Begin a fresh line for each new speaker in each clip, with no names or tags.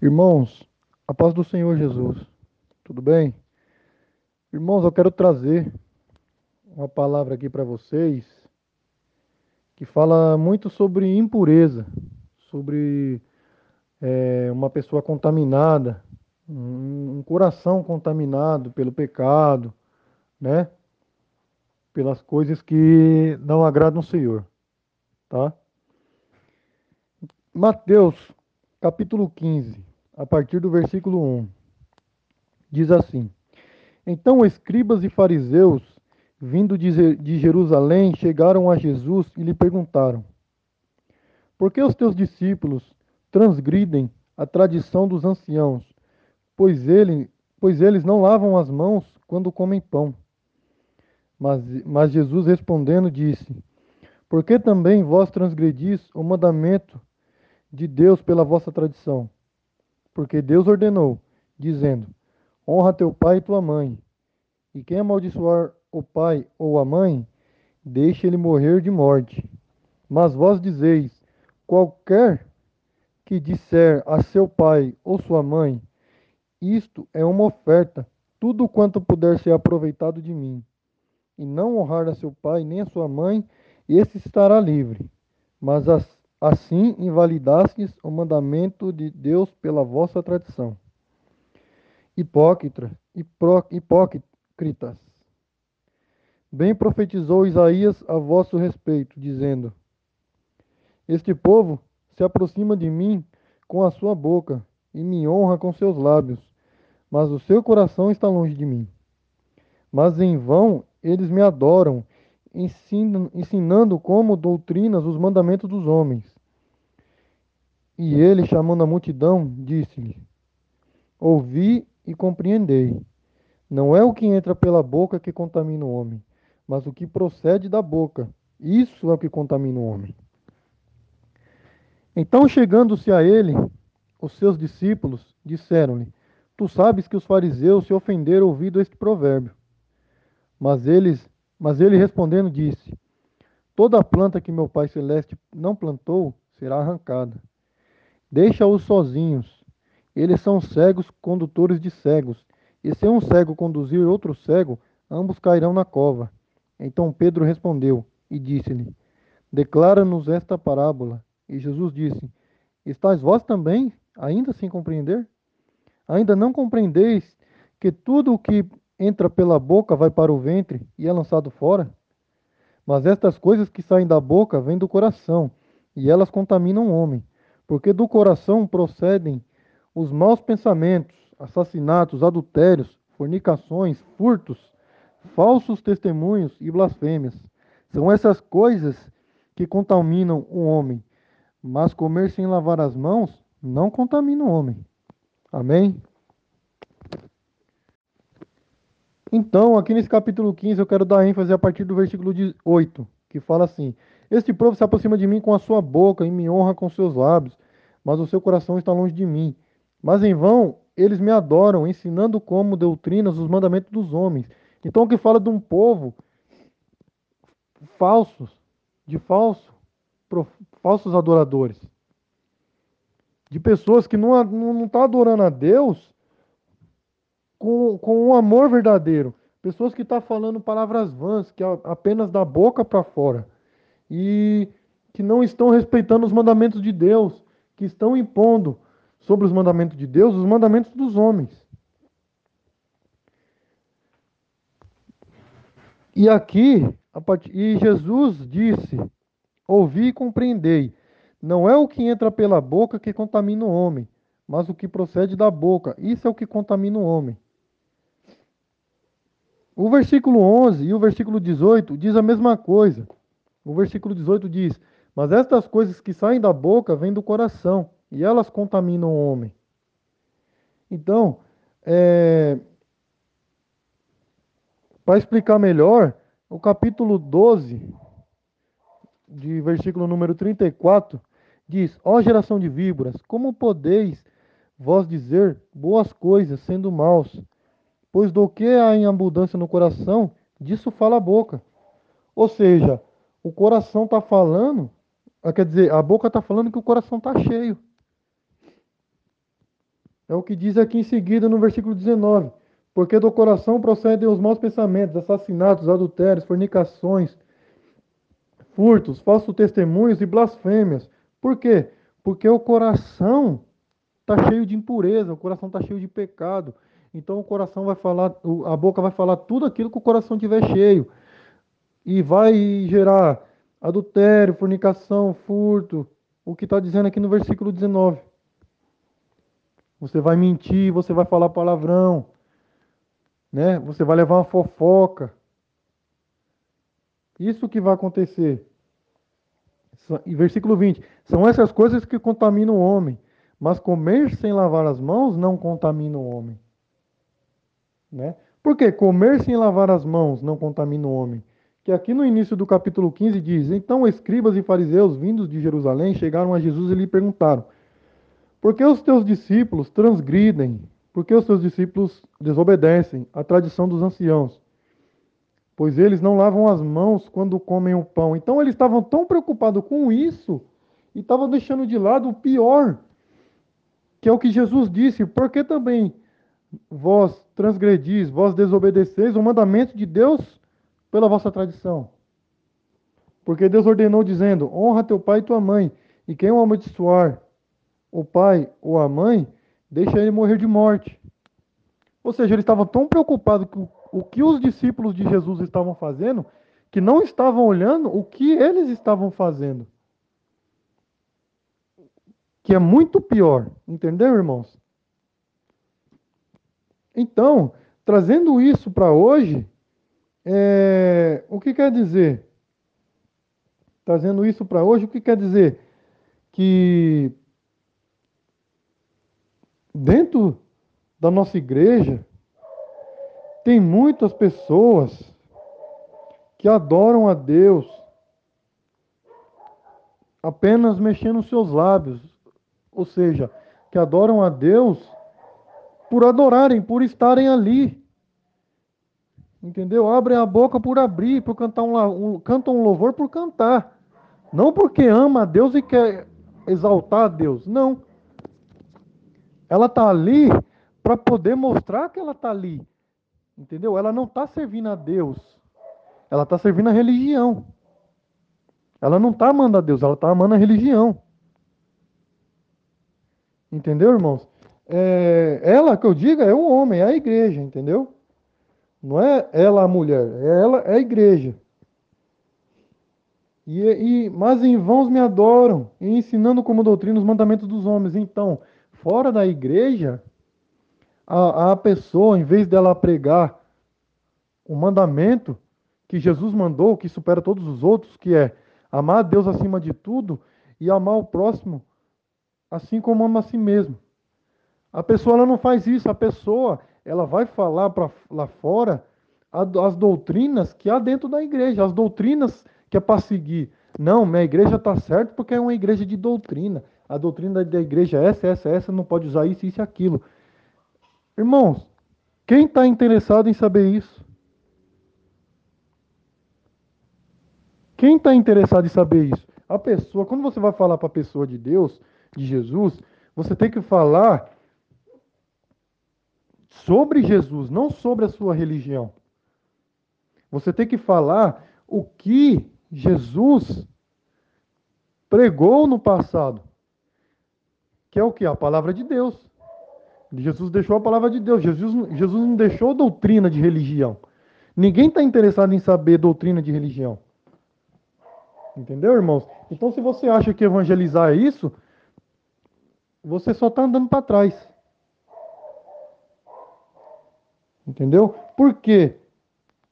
Irmãos, a paz do Senhor Jesus, tudo bem? Irmãos, eu quero trazer uma palavra aqui para vocês que fala muito sobre impureza, sobre é, uma pessoa contaminada, um, um coração contaminado pelo pecado, né? Pelas coisas que não agradam o Senhor, tá? Mateus, capítulo 15, a partir do versículo 1. Diz assim: Então escribas e fariseus, vindo de Jerusalém, chegaram a Jesus e lhe perguntaram: Por que os teus discípulos transgridem a tradição dos anciãos, pois, ele, pois eles não lavam as mãos quando comem pão? Mas, mas Jesus respondendo disse: Por que também vós transgredis o mandamento de Deus pela vossa tradição? Porque Deus ordenou, dizendo: Honra teu pai e tua mãe. E quem amaldiçoar o pai ou a mãe, deixe ele morrer de morte. Mas vós dizeis: qualquer que disser a seu pai ou sua mãe, isto é uma oferta, tudo quanto puder ser aproveitado de mim, e não honrar a seu pai nem a sua mãe, esse estará livre. Mas as Assim invalidastes o mandamento de Deus pela vossa tradição. Hipócritas, hipócritas. Bem profetizou Isaías a vosso respeito, dizendo: Este povo se aproxima de mim com a sua boca e me honra com seus lábios, mas o seu coração está longe de mim. Mas em vão eles me adoram ensinando como doutrinas os mandamentos dos homens. E ele, chamando a multidão, disse-lhe: Ouvi e compreendei. Não é o que entra pela boca que contamina o homem, mas o que procede da boca. Isso é o que contamina o homem. Então, chegando-se a ele, os seus discípulos disseram-lhe: Tu sabes que os fariseus se ofenderam ouvindo este provérbio. Mas eles mas ele respondendo disse: Toda planta que meu Pai Celeste não plantou será arrancada. Deixa-os sozinhos. Eles são cegos condutores de cegos. E se um cego conduzir outro cego, ambos cairão na cova. Então Pedro respondeu e disse-lhe: Declara-nos esta parábola. E Jesus disse: Estais vós também ainda sem compreender? Ainda não compreendeis que tudo o que entra pela boca, vai para o ventre e é lançado fora? Mas estas coisas que saem da boca vêm do coração, e elas contaminam o homem, porque do coração procedem os maus pensamentos, assassinatos, adultérios, fornicações, furtos, falsos testemunhos e blasfêmias. São essas coisas que contaminam o homem, mas comer sem lavar as mãos não contamina o homem. Amém? Então, aqui nesse capítulo 15, eu quero dar ênfase a partir do versículo 8, que fala assim: Este povo se aproxima de mim com a sua boca e me honra com seus lábios, mas o seu coração está longe de mim. Mas em vão eles me adoram, ensinando como doutrinas os mandamentos dos homens. Então, o que fala de um povo falsos, de falso, falsos adoradores, de pessoas que não estão não, tá adorando a Deus com, com um amor verdadeiro. Pessoas que estão tá falando palavras vãs, que é apenas da boca para fora. E que não estão respeitando os mandamentos de Deus, que estão impondo sobre os mandamentos de Deus os mandamentos dos homens. E aqui, e Jesus disse: Ouvi e compreendei. Não é o que entra pela boca que contamina o homem, mas o que procede da boca. Isso é o que contamina o homem. O versículo 11 e o versículo 18 diz a mesma coisa. O versículo 18 diz: Mas estas coisas que saem da boca vêm do coração, e elas contaminam o homem. Então, é, para explicar melhor, o capítulo 12, de versículo número 34, diz: Ó geração de víboras, como podeis vós dizer boas coisas sendo maus? Pois do que há em abundância no coração, disso fala a boca. Ou seja, o coração está falando, ah, quer dizer, a boca está falando que o coração está cheio. É o que diz aqui em seguida no versículo 19. Porque do coração procedem os maus pensamentos, assassinatos, adultérios, fornicações, furtos, falsos testemunhos e blasfêmias. Por quê? Porque o coração está cheio de impureza, o coração está cheio de pecado. Então o coração vai falar, a boca vai falar tudo aquilo que o coração tiver cheio. E vai gerar adultério, fornicação, furto, o que está dizendo aqui no versículo 19. Você vai mentir, você vai falar palavrão, né? Você vai levar uma fofoca. Isso que vai acontecer. E versículo 20: São essas coisas que contaminam o homem, mas comer sem lavar as mãos não contamina o homem. Né? Por que comer sem lavar as mãos não contamina o homem? Que aqui no início do capítulo 15 diz: Então escribas e fariseus vindos de Jerusalém chegaram a Jesus e lhe perguntaram: Por que os teus discípulos transgridem? Por que os teus discípulos desobedecem à tradição dos anciãos? Pois eles não lavam as mãos quando comem o pão. Então eles estavam tão preocupados com isso e estavam deixando de lado o pior, que é o que Jesus disse: Por que também vós transgredis, vós desobedeceis o mandamento de Deus pela vossa tradição. Porque Deus ordenou dizendo: honra teu pai e tua mãe, e quem o amaldiçoar o pai ou a mãe, deixa ele morrer de morte. Ou seja, ele estava tão preocupado com o que os discípulos de Jesus estavam fazendo, que não estavam olhando o que eles estavam fazendo. Que é muito pior, entendeu, irmãos? Então, trazendo isso para hoje, é, o que quer dizer? Trazendo isso para hoje, o que quer dizer? Que dentro da nossa igreja tem muitas pessoas que adoram a Deus apenas mexendo os seus lábios, ou seja, que adoram a Deus por adorarem, por estarem ali. Entendeu? Abrem a boca por abrir, por cantar um, um, cantam um louvor por cantar. Não porque ama a Deus e quer exaltar a Deus. Não. Ela está ali para poder mostrar que ela está ali. Entendeu? Ela não está servindo a Deus. Ela está servindo a religião. Ela não está amando a Deus, ela está amando a religião. Entendeu, irmãos? É, ela que eu diga é o homem, é a igreja, entendeu? Não é ela a mulher, é ela é a igreja. E, e, mas em vãos me adoram, ensinando como doutrina os mandamentos dos homens. Então, fora da igreja, a, a pessoa, em vez dela pregar o mandamento que Jesus mandou, que supera todos os outros, que é amar a Deus acima de tudo e amar o próximo assim como ama a si mesmo. A pessoa ela não faz isso, a pessoa ela vai falar para lá fora as doutrinas que há dentro da igreja, as doutrinas que é para seguir. Não, minha igreja está certo porque é uma igreja de doutrina. A doutrina da igreja é essa, essa, essa, não pode usar isso, isso e aquilo. Irmãos, quem está interessado em saber isso? Quem está interessado em saber isso? A pessoa, quando você vai falar para a pessoa de Deus, de Jesus, você tem que falar sobre Jesus, não sobre a sua religião. Você tem que falar o que Jesus pregou no passado, que é o que? A palavra de Deus. Jesus deixou a palavra de Deus. Jesus, Jesus não deixou doutrina de religião. Ninguém está interessado em saber doutrina de religião. Entendeu, irmãos? Então, se você acha que evangelizar é isso, você só está andando para trás. Entendeu? Por quê?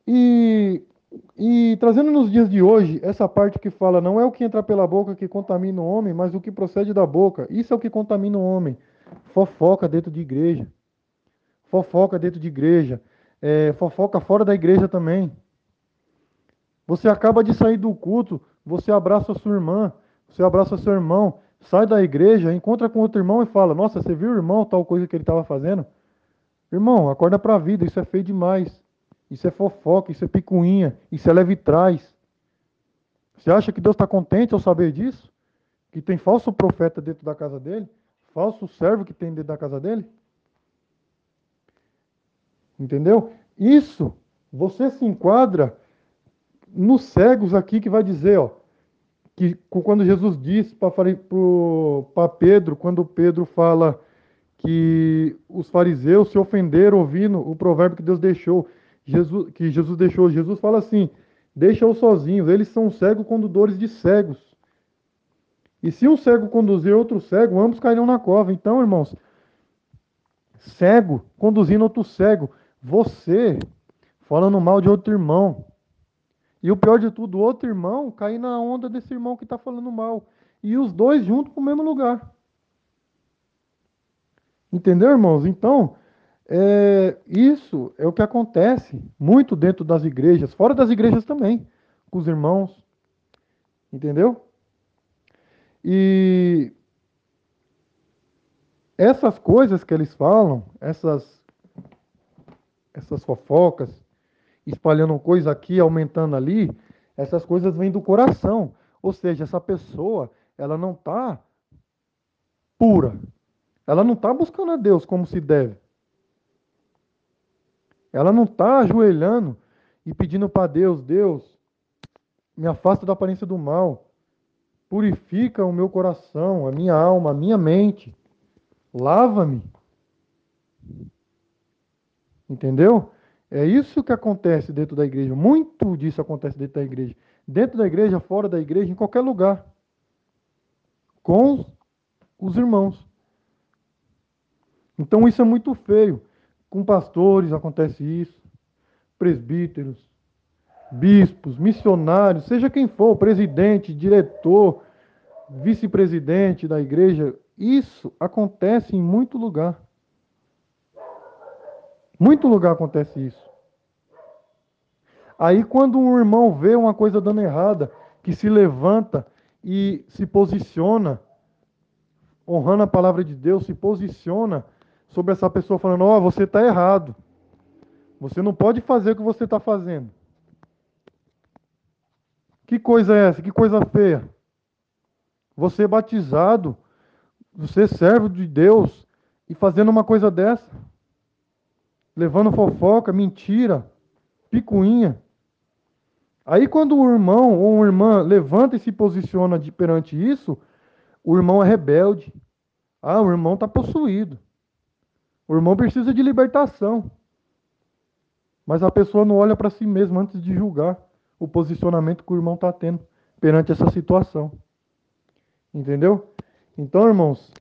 E, e trazendo nos dias de hoje, essa parte que fala, não é o que entra pela boca que contamina o homem, mas o que procede da boca. Isso é o que contamina o homem. Fofoca dentro de igreja. Fofoca dentro de igreja. É, fofoca fora da igreja também. Você acaba de sair do culto, você abraça sua irmã, você abraça seu irmão, sai da igreja, encontra com outro irmão e fala: Nossa, você viu o irmão, tal coisa que ele estava fazendo? Irmão, acorda para a vida, isso é feio demais. Isso é fofoca, isso é picuinha, isso é leve trás. Você acha que Deus está contente ao saber disso? Que tem falso profeta dentro da casa dele? Falso servo que tem dentro da casa dele? Entendeu? Isso, você se enquadra nos cegos aqui que vai dizer, ó, que quando Jesus disse para Pedro, quando Pedro fala que os fariseus se ofenderam ouvindo o provérbio que Deus deixou, Jesus, que Jesus deixou, Jesus fala assim: deixa-os sozinhos, eles são cegos condutores de cegos. E se um cego conduzir outro cego, ambos cairão na cova. Então, irmãos, cego conduzindo outro cego, você falando mal de outro irmão, e o pior de tudo, outro irmão cair na onda desse irmão que está falando mal. E os dois juntos para o mesmo lugar. Entendeu, irmãos? Então, é, isso é o que acontece muito dentro das igrejas, fora das igrejas também, com os irmãos. Entendeu? E essas coisas que eles falam, essas, essas fofocas, espalhando coisa aqui, aumentando ali, essas coisas vêm do coração. Ou seja, essa pessoa, ela não está pura. Ela não está buscando a Deus como se deve. Ela não está ajoelhando e pedindo para Deus, Deus, me afasta da aparência do mal. Purifica o meu coração, a minha alma, a minha mente. Lava-me. Entendeu? É isso que acontece dentro da igreja. Muito disso acontece dentro da igreja. Dentro da igreja, fora da igreja, em qualquer lugar. Com os irmãos. Então isso é muito feio. Com pastores acontece isso. Presbíteros, bispos, missionários, seja quem for, presidente, diretor, vice-presidente da igreja, isso acontece em muito lugar. Muito lugar acontece isso. Aí, quando um irmão vê uma coisa dando errada, que se levanta e se posiciona, honrando a palavra de Deus, se posiciona sobre essa pessoa, falando: Ó, oh, você está errado. Você não pode fazer o que você está fazendo. Que coisa é essa? Que coisa feia. Você é batizado, você é servo de Deus e fazendo uma coisa dessa levando fofoca, mentira, picuinha. Aí quando o irmão ou uma irmã levanta e se posiciona de, perante isso, o irmão é rebelde. Ah, o irmão está possuído. O irmão precisa de libertação. Mas a pessoa não olha para si mesma antes de julgar o posicionamento que o irmão está tendo perante essa situação. Entendeu? Então, irmãos,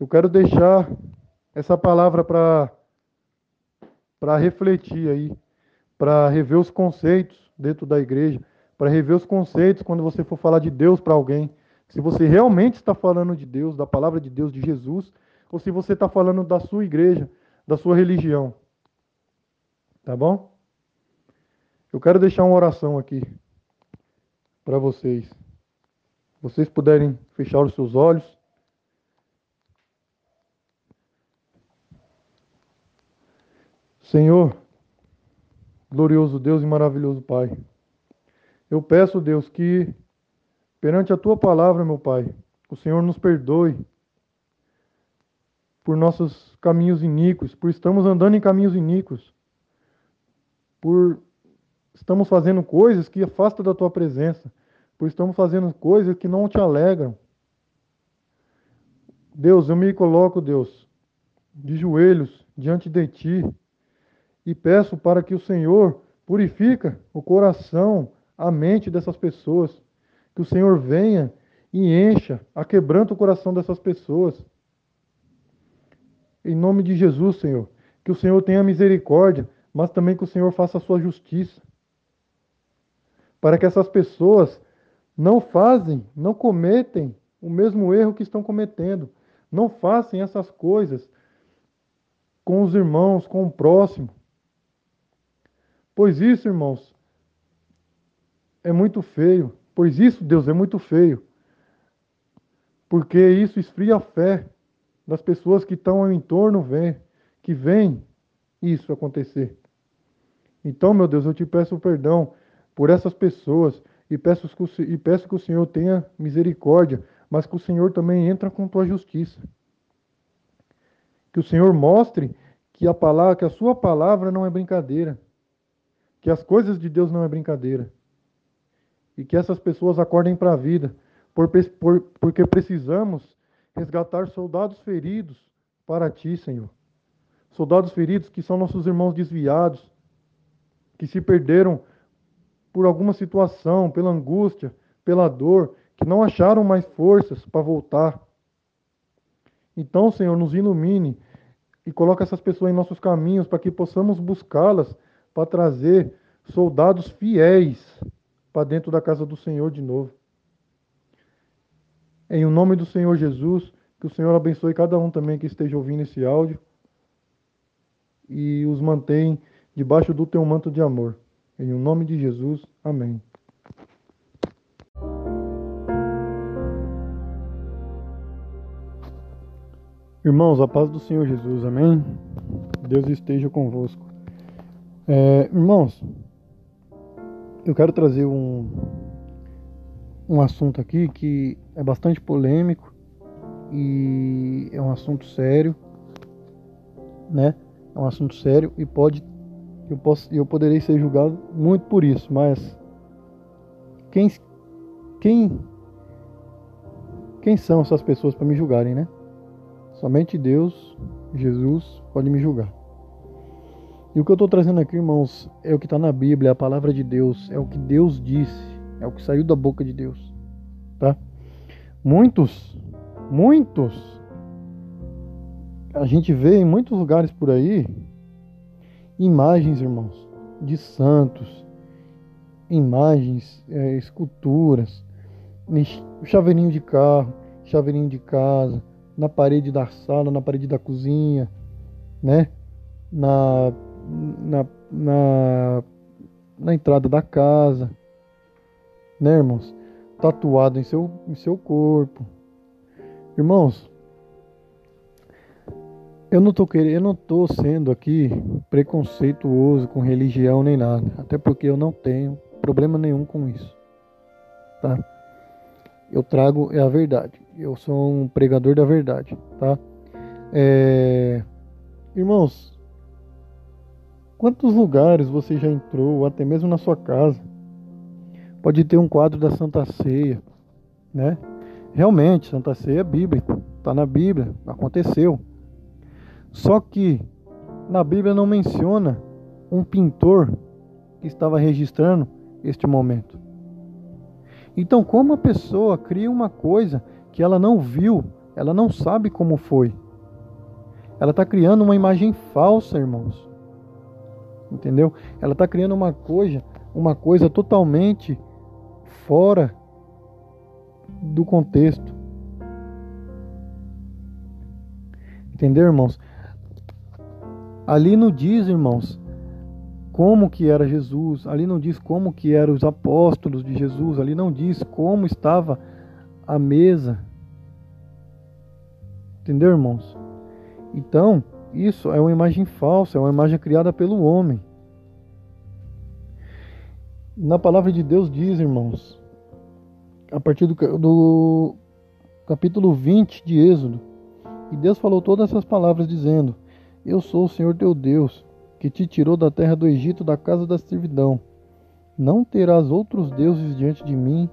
eu quero deixar essa palavra para para refletir aí, para rever os conceitos dentro da igreja, para rever os conceitos quando você for falar de Deus para alguém. Se você realmente está falando de Deus, da palavra de Deus, de Jesus, ou se você está falando da sua igreja, da sua religião. Tá bom? Eu quero deixar uma oração aqui para vocês. Vocês puderem fechar os seus olhos. Senhor, glorioso Deus e maravilhoso Pai, eu peço, Deus, que perante a tua palavra, meu Pai, o Senhor nos perdoe por nossos caminhos iníquos, por estamos andando em caminhos iníquos, por estamos fazendo coisas que afastam da tua presença, por estamos fazendo coisas que não te alegram. Deus, eu me coloco, Deus, de joelhos diante de ti e peço para que o Senhor purifica o coração, a mente dessas pessoas, que o Senhor venha e encha, aquebranta o coração dessas pessoas. Em nome de Jesus, Senhor, que o Senhor tenha misericórdia, mas também que o Senhor faça a sua justiça. Para que essas pessoas não fazem, não cometem o mesmo erro que estão cometendo. Não façam essas coisas com os irmãos, com o próximo. Pois isso, irmãos, é muito feio. Pois isso, Deus, é muito feio. Porque isso esfria a fé das pessoas que estão ao entorno, vem, que vêm isso acontecer. Então, meu Deus, eu te peço perdão por essas pessoas e peço, que, e peço que o Senhor tenha misericórdia, mas que o Senhor também entra com tua justiça. Que o Senhor mostre que a palavra, que a sua palavra não é brincadeira, que as coisas de Deus não é brincadeira. E que essas pessoas acordem para a vida, por, por, porque precisamos resgatar soldados feridos para ti, Senhor. Soldados feridos que são nossos irmãos desviados, que se perderam por alguma situação, pela angústia, pela dor, que não acharam mais forças para voltar. Então, Senhor, nos ilumine e coloque essas pessoas em nossos caminhos para que possamos buscá-las para trazer soldados fiéis para dentro da casa do Senhor de novo. Em o nome do Senhor Jesus, que o Senhor abençoe cada um também que esteja ouvindo esse áudio e os mantém debaixo do teu manto de amor. Em o nome de Jesus, amém. Irmãos, a paz do Senhor Jesus, amém? Deus esteja convosco. É, irmãos, eu quero trazer um, um assunto aqui que é bastante polêmico e é um assunto sério, né? É um assunto sério e pode eu posso eu poderei ser julgado muito por isso, mas quem quem quem são essas pessoas para me julgarem, né? Somente Deus, Jesus, pode me julgar. E o que eu estou trazendo aqui, irmãos, é o que está na Bíblia, é a palavra de Deus, é o que Deus disse, é o que saiu da boca de Deus, tá? Muitos, muitos, a gente vê em muitos lugares por aí imagens, irmãos, de santos, imagens, é, esculturas, chaveirinho de carro, chaveirinho de casa, na parede da sala, na parede da cozinha, né? Na, na, na, na entrada da casa, né, irmãos? Tatuado em seu, em seu corpo. Irmãos, eu não tô querendo, eu não tô sendo aqui preconceituoso com religião nem nada, até porque eu não tenho problema nenhum com isso. Tá? Eu trago é a verdade eu sou um pregador da verdade, tá? É... Irmãos, quantos lugares você já entrou, até mesmo na sua casa? Pode ter um quadro da Santa Ceia, né? Realmente, Santa Ceia é bíblico, tá na Bíblia, aconteceu. Só que na Bíblia não menciona um pintor que estava registrando este momento. Então, como a pessoa cria uma coisa que ela não viu, ela não sabe como foi. Ela está criando uma imagem falsa, irmãos. Entendeu? Ela está criando uma coisa, uma coisa totalmente fora do contexto. Entendeu, irmãos? Ali não diz, irmãos, como que era Jesus, ali não diz como que eram os apóstolos de Jesus, ali não diz como estava a mesa Entendeu, irmãos? Então, isso é uma imagem falsa, é uma imagem criada pelo homem. Na palavra de Deus diz, irmãos, a partir do, do capítulo 20 de Êxodo, e Deus falou todas essas palavras, dizendo: Eu sou o Senhor teu Deus, que te tirou da terra do Egito, da casa da servidão. Não terás outros deuses diante de mim,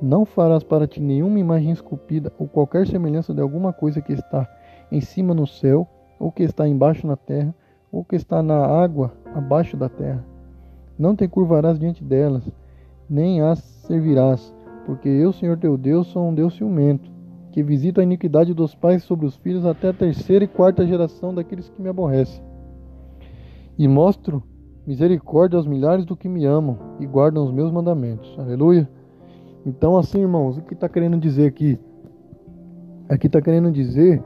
não farás para ti nenhuma imagem esculpida ou qualquer semelhança de alguma coisa que está em cima no céu, ou que está embaixo na terra, ou que está na água abaixo da terra. Não te curvarás diante delas, nem as servirás, porque eu, Senhor teu Deus, sou um Deus ciumento, que visita a iniquidade dos pais sobre os filhos até a terceira e quarta geração daqueles que me aborrecem. E mostro misericórdia aos milhares do que me amam e guardam os meus mandamentos. Aleluia. Então, assim, irmãos, o que está querendo dizer aqui? Aqui está querendo dizer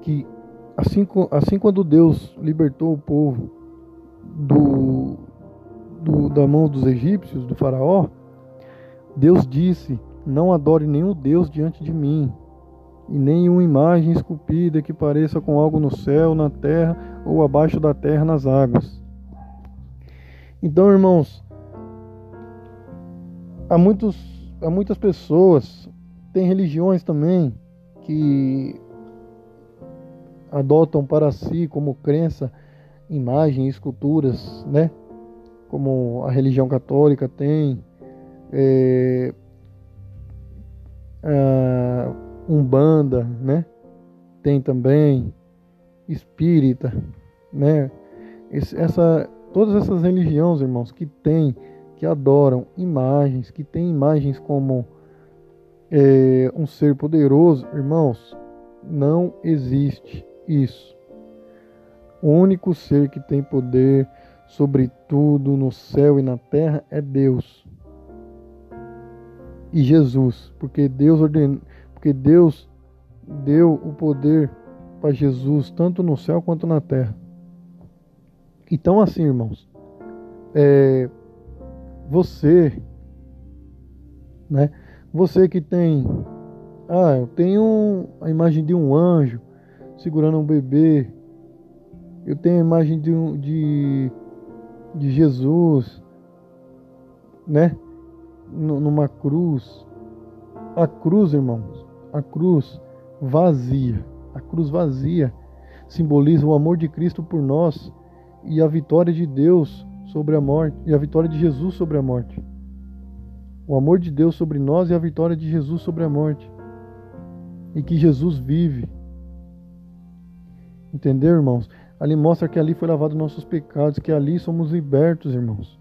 que assim, assim quando Deus libertou o povo do, do, da mão dos egípcios, do faraó, Deus disse: Não adore nenhum Deus diante de mim, e nenhuma imagem esculpida que pareça com algo no céu, na terra ou abaixo da terra nas águas. Então, irmãos, há muitos há muitas pessoas, tem religiões também que adotam para si como crença imagens, esculturas, né? Como a religião católica tem, é, a Umbanda, né? Tem também espírita, né? essa, todas essas religiões, irmãos, que tem, que adoram imagens, que tem imagens como é, um ser poderoso, irmãos, não existe isso. O único ser que tem poder sobre tudo no céu e na terra é Deus. E Jesus, porque Deus ordenou, porque Deus deu o poder para Jesus tanto no céu quanto na terra. Então, assim, irmãos, é, você, né? Você que tem, ah, eu tenho a imagem de um anjo segurando um bebê, eu tenho a imagem de, um, de, de Jesus, né? numa cruz. A cruz, irmãos, a cruz vazia, a cruz vazia simboliza o amor de Cristo por nós e a vitória de Deus sobre a morte, e a vitória de Jesus sobre a morte. O amor de Deus sobre nós e a vitória de Jesus sobre a morte. E que Jesus vive. Entendeu, irmãos? Ali mostra que ali foi lavado nossos pecados, que ali somos libertos, irmãos.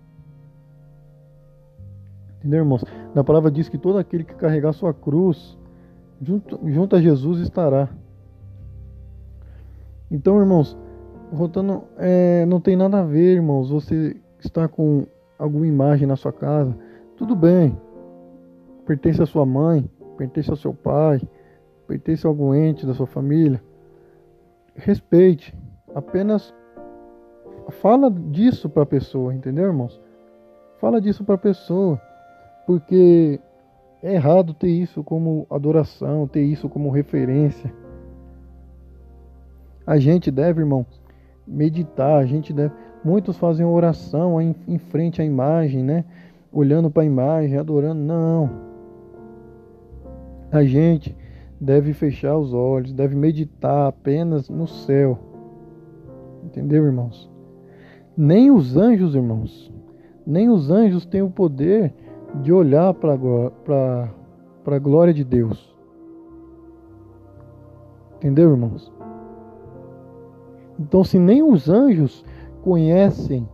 Entendeu, irmãos? Na palavra diz que todo aquele que carregar sua cruz, junto, junto a Jesus estará. Então, irmãos, voltando, é, não tem nada a ver, irmãos. Você está com alguma imagem na sua casa, tudo bem. Pertence à sua mãe, pertence ao seu pai, pertence a algum ente da sua família. Respeite. Apenas fala disso para a pessoa, entendeu, irmãos? Fala disso para a pessoa, porque é errado ter isso como adoração, ter isso como referência. A gente deve, irmão, meditar, a gente deve. Muitos fazem oração em, frente à imagem, né? Olhando para a imagem, adorando. Não. A gente deve fechar os olhos, deve meditar apenas no céu. Entendeu, irmãos? Nem os anjos, irmãos, nem os anjos têm o poder de olhar para a glória de Deus. Entendeu, irmãos? Então, se nem os anjos conhecem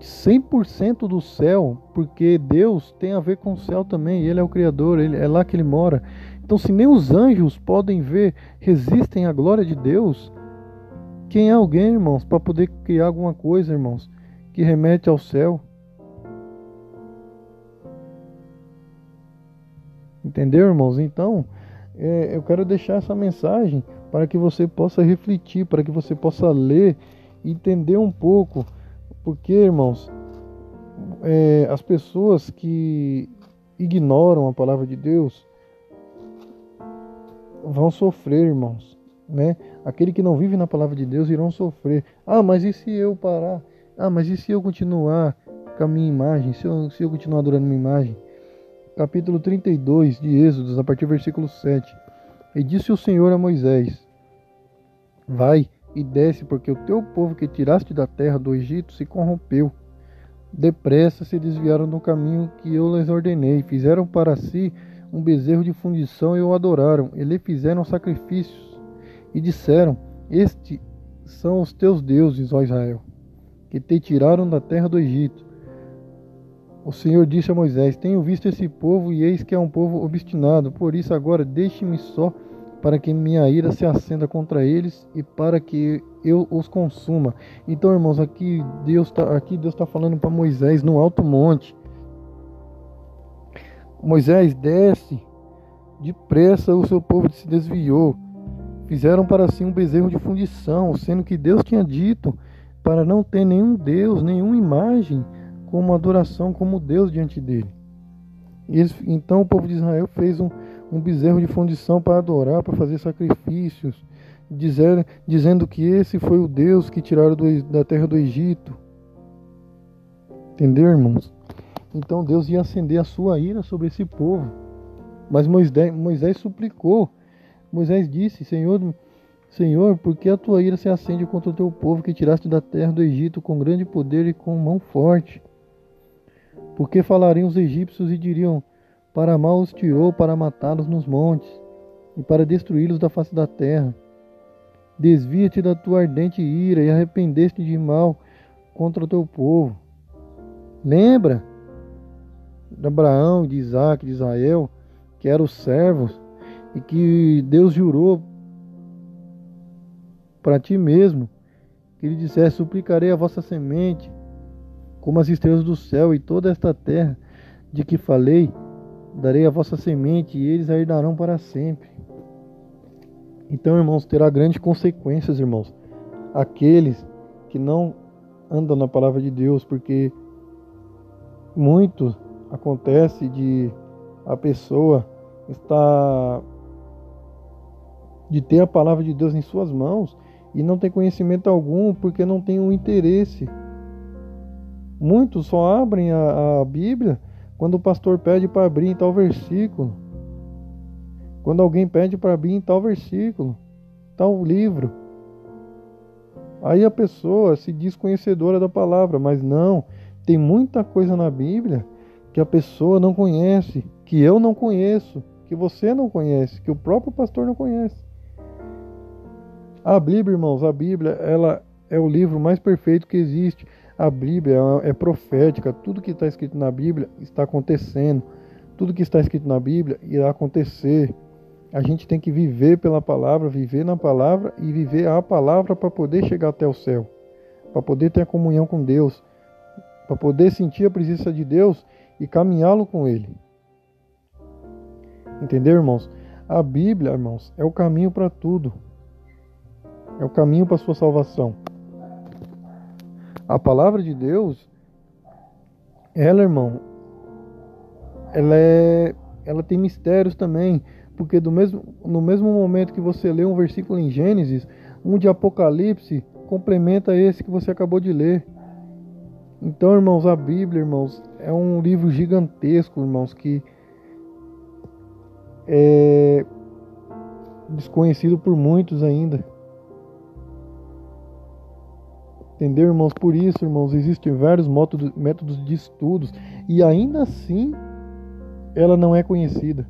100% do céu, porque Deus tem a ver com o céu também, Ele é o Criador, ele, é lá que Ele mora. Então, se nem os anjos podem ver, resistem à glória de Deus, quem é alguém, irmãos, para poder criar alguma coisa, irmãos, que remete ao céu? Entendeu, irmãos? Então, é, eu quero deixar essa mensagem para que você possa refletir, para que você possa ler entender um pouco. Porque, irmãos, é, as pessoas que ignoram a palavra de Deus vão sofrer, irmãos. Né? Aquele que não vive na palavra de Deus irão sofrer. Ah, mas e se eu parar? Ah, mas e se eu continuar com a minha imagem? Se eu, se eu continuar adorando minha imagem? Capítulo 32 de Êxodos, a partir do versículo 7. E disse o Senhor a Moisés: Vai e desce, porque o teu povo que tiraste da terra do Egito se corrompeu. Depressa se desviaram do caminho que eu lhes ordenei, fizeram para si um bezerro de fundição e o adoraram, e lhe fizeram sacrifícios, e disseram: Estes são os teus deuses, ó Israel, que te tiraram da terra do Egito. O Senhor disse a Moisés: Tenho visto esse povo, e eis que é um povo obstinado, por isso agora deixe-me só para que minha ira se acenda contra eles e para que eu os consuma. Então, irmãos, aqui Deus está aqui Deus está falando para Moisés no alto monte. Moisés desce depressa, o seu povo se desviou. Fizeram para si um bezerro de fundição, sendo que Deus tinha dito para não ter nenhum Deus, nenhuma imagem como adoração como Deus diante dele. Então o povo de Israel fez um, um bezerro de fundição para adorar, para fazer sacrifícios, dizer, dizendo que esse foi o Deus que tiraram do, da terra do Egito. Entendeu, irmãos? Então Deus ia acender a sua ira sobre esse povo. Mas Moisés, Moisés suplicou. Moisés disse: Senhor, Senhor, por que a tua ira se acende contra o teu povo que tiraste da terra do Egito com grande poder e com mão forte? Porque falariam os egípcios e diriam: Para mal os tirou, para matá-los nos montes e para destruí-los da face da terra. Desvia-te da tua ardente ira e arrependeste de mal contra o teu povo. Lembra de Abraão, de Isaac, de Israel, que eram os servos e que Deus jurou para ti mesmo, que ele dissesse: Suplicarei a vossa semente, como as estrelas do céu, e toda esta terra de que falei, darei a vossa semente, e eles a herdarão para sempre. Então, irmãos, terá grandes consequências, irmãos, aqueles que não andam na palavra de Deus, porque muito acontece de a pessoa estar de ter a palavra de Deus em suas mãos e não ter conhecimento algum porque não tem um interesse. Muitos só abrem a, a Bíblia quando o pastor pede para abrir em tal versículo. Quando alguém pede para abrir em tal versículo, tal livro. Aí a pessoa se diz conhecedora da palavra, mas não, tem muita coisa na Bíblia que a pessoa não conhece, que eu não conheço, que você não conhece, que o próprio pastor não conhece. A Bíblia, irmãos, a Bíblia, ela é o livro mais perfeito que existe. A Bíblia é profética, tudo que está escrito na Bíblia está acontecendo. Tudo que está escrito na Bíblia irá acontecer. A gente tem que viver pela palavra, viver na palavra e viver a palavra para poder chegar até o céu, para poder ter a comunhão com Deus, para poder sentir a presença de Deus e caminhá-lo com Ele. Entendeu, irmãos? A Bíblia, irmãos, é o caminho para tudo. É o caminho para sua salvação. A palavra de Deus, ela, irmão, ela é, ela tem mistérios também, porque do mesmo, no mesmo momento que você lê um versículo em Gênesis, um de Apocalipse complementa esse que você acabou de ler. Então, irmãos, a Bíblia, irmãos, é um livro gigantesco, irmãos, que é desconhecido por muitos ainda. Entendeu, irmãos? Por isso, irmãos, existem vários métodos de estudos e ainda assim ela não é conhecida.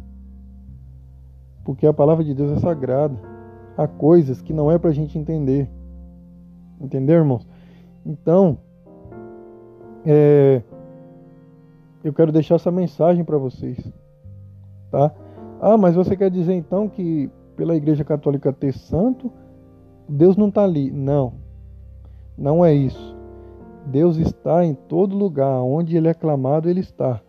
Porque a palavra de Deus é sagrada. Há coisas que não é para a gente entender. Entendeu, irmãos? Então, é, eu quero deixar essa mensagem para vocês, tá? Ah, mas você quer dizer então que pela Igreja Católica ter santo, Deus não está ali? Não, não é isso. Deus está em todo lugar, onde Ele é clamado, Ele está.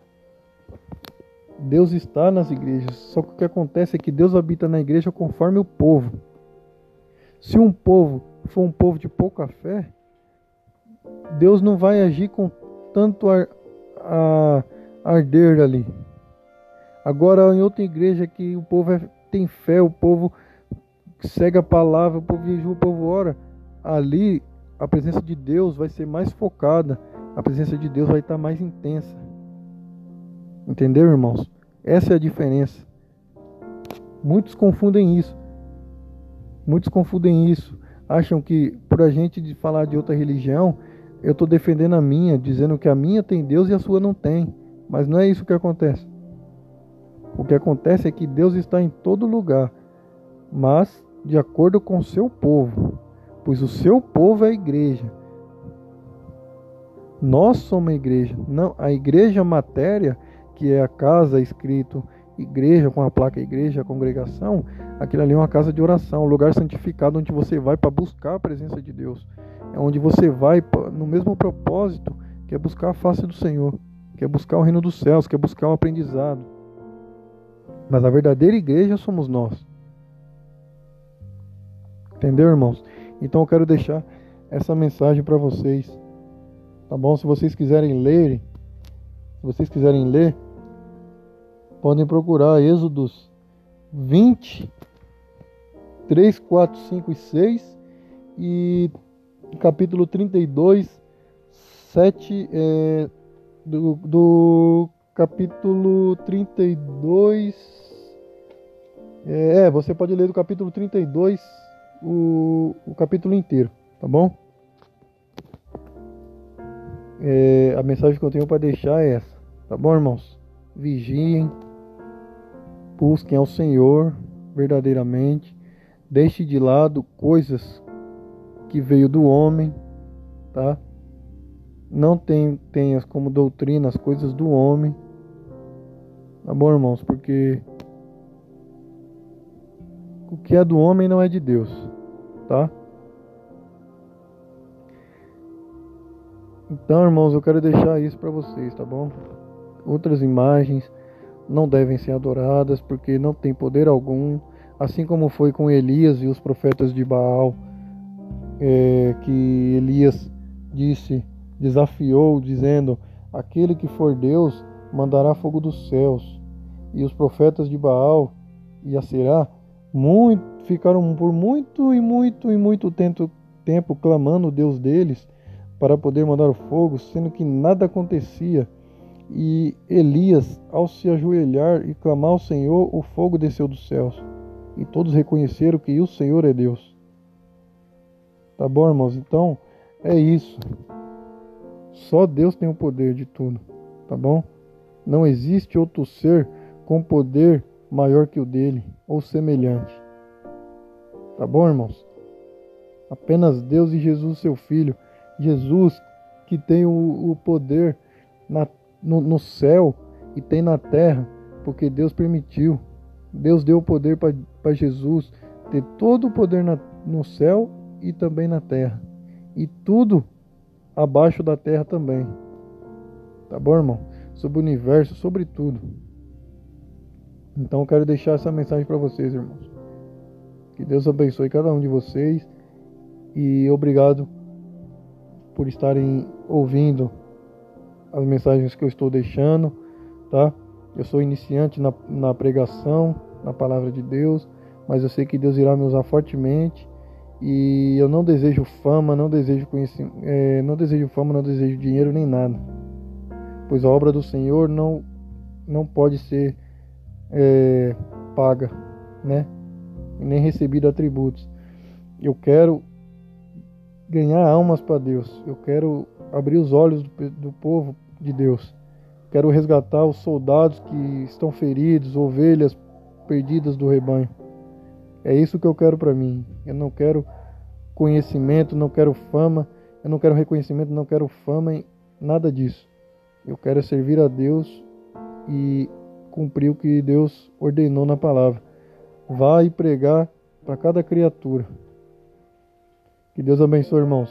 Deus está nas igrejas, só que o que acontece é que Deus habita na igreja conforme o povo. Se um povo for um povo de pouca fé, Deus não vai agir com tanto ar, a, arder ali. Agora, em outra igreja que o povo é, tem fé, o povo segue a palavra, o povo jejua, o povo ora, ali a presença de Deus vai ser mais focada, a presença de Deus vai estar mais intensa. Entendeu, irmãos? Essa é a diferença. Muitos confundem isso. Muitos confundem isso. Acham que por a gente falar de outra religião, eu estou defendendo a minha, dizendo que a minha tem Deus e a sua não tem. Mas não é isso que acontece. O que acontece é que Deus está em todo lugar, mas de acordo com o seu povo, pois o seu povo é a igreja. Nós somos a igreja, não a igreja matéria, que é a casa escrito igreja com a placa igreja, a congregação, aquilo ali é uma casa de oração, um lugar santificado onde você vai para buscar a presença de Deus é onde você vai no mesmo propósito, que é buscar a face do Senhor, que é buscar o reino dos céus, que é buscar o aprendizado. Mas a verdadeira igreja somos nós. Entendeu, irmãos? Então eu quero deixar essa mensagem para vocês. Tá bom? Se vocês quiserem ler, se vocês quiserem ler, podem procurar Êxodos 20, 3, 4, 5 e 6 e capítulo 32, 7, é, do, do capítulo 32. É, você pode ler do capítulo 32 o, o capítulo inteiro, tá bom? É, a mensagem que eu tenho para deixar é essa, tá bom, irmãos? Vigiem, busquem ao Senhor verdadeiramente, deixe de lado coisas que veio do homem, tá? Não tenhas como doutrina as coisas do homem, tá bom, irmãos? Porque o que é do homem não é de Deus, tá? Então, irmãos, eu quero deixar isso para vocês, tá bom? Outras imagens não devem ser adoradas porque não tem poder algum, assim como foi com Elias e os profetas de Baal, é, que Elias disse, desafiou, dizendo: Aquele que for Deus mandará fogo dos céus. E os profetas de Baal e Aserá muito, ficaram por muito e muito e muito tempo, tempo clamando o Deus deles para poder mandar o fogo, sendo que nada acontecia. E Elias, ao se ajoelhar e clamar ao Senhor, o fogo desceu dos céus. E todos reconheceram que o Senhor é Deus. Tá bom, irmãos? Então, é isso. Só Deus tem o poder de tudo. Tá bom? Não existe outro ser com poder maior que o dele ou semelhante. Tá bom, irmãos? Apenas Deus e Jesus, seu Filho. Jesus, que tem o, o poder na, no, no, céu e tem na terra, porque Deus permitiu. Deus deu o poder para Jesus ter todo o poder na, no céu e também na terra. E tudo abaixo da terra também. Tá bom, irmão? Sobre o universo, sobre tudo. Então eu quero deixar essa mensagem para vocês, irmãos. Que Deus abençoe cada um de vocês e obrigado por estarem ouvindo as mensagens que eu estou deixando, tá? Eu sou iniciante na, na pregação, na palavra de Deus, mas eu sei que Deus irá me usar fortemente e eu não desejo fama, não desejo conhecimento, é, não desejo fama, não desejo dinheiro nem nada, pois a obra do Senhor não não pode ser é, paga, né? Nem recebido atributos. Eu quero ganhar almas para Deus. Eu quero abrir os olhos do, do povo de Deus. Quero resgatar os soldados que estão feridos, ovelhas perdidas do rebanho. É isso que eu quero para mim. Eu não quero conhecimento, não quero fama, eu não quero reconhecimento, não quero fama, nada disso. Eu quero servir a Deus e cumprir o que Deus ordenou na palavra. Vá e pregar para cada criatura. Que Deus abençoe, irmãos.